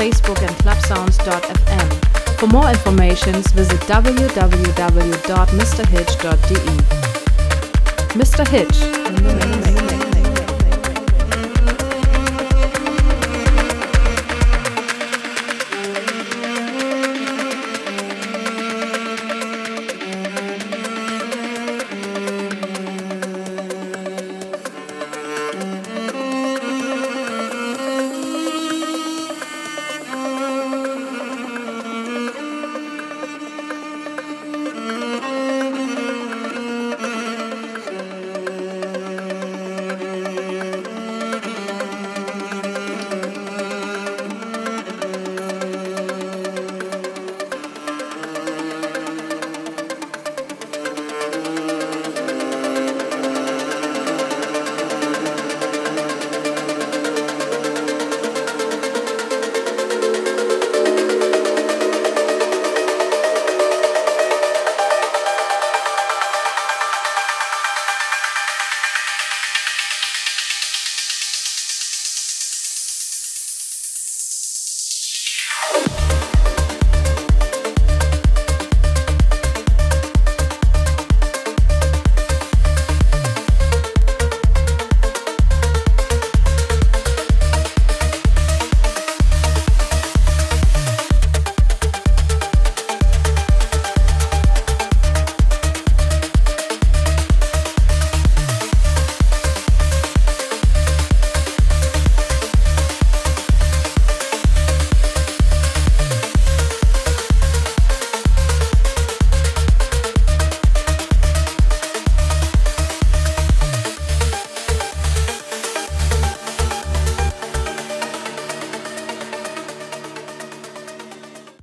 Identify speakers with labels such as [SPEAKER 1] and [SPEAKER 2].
[SPEAKER 1] Facebook and clubsounds.fm. For more information, visit www.mrhitch.de. Mr. Hitch.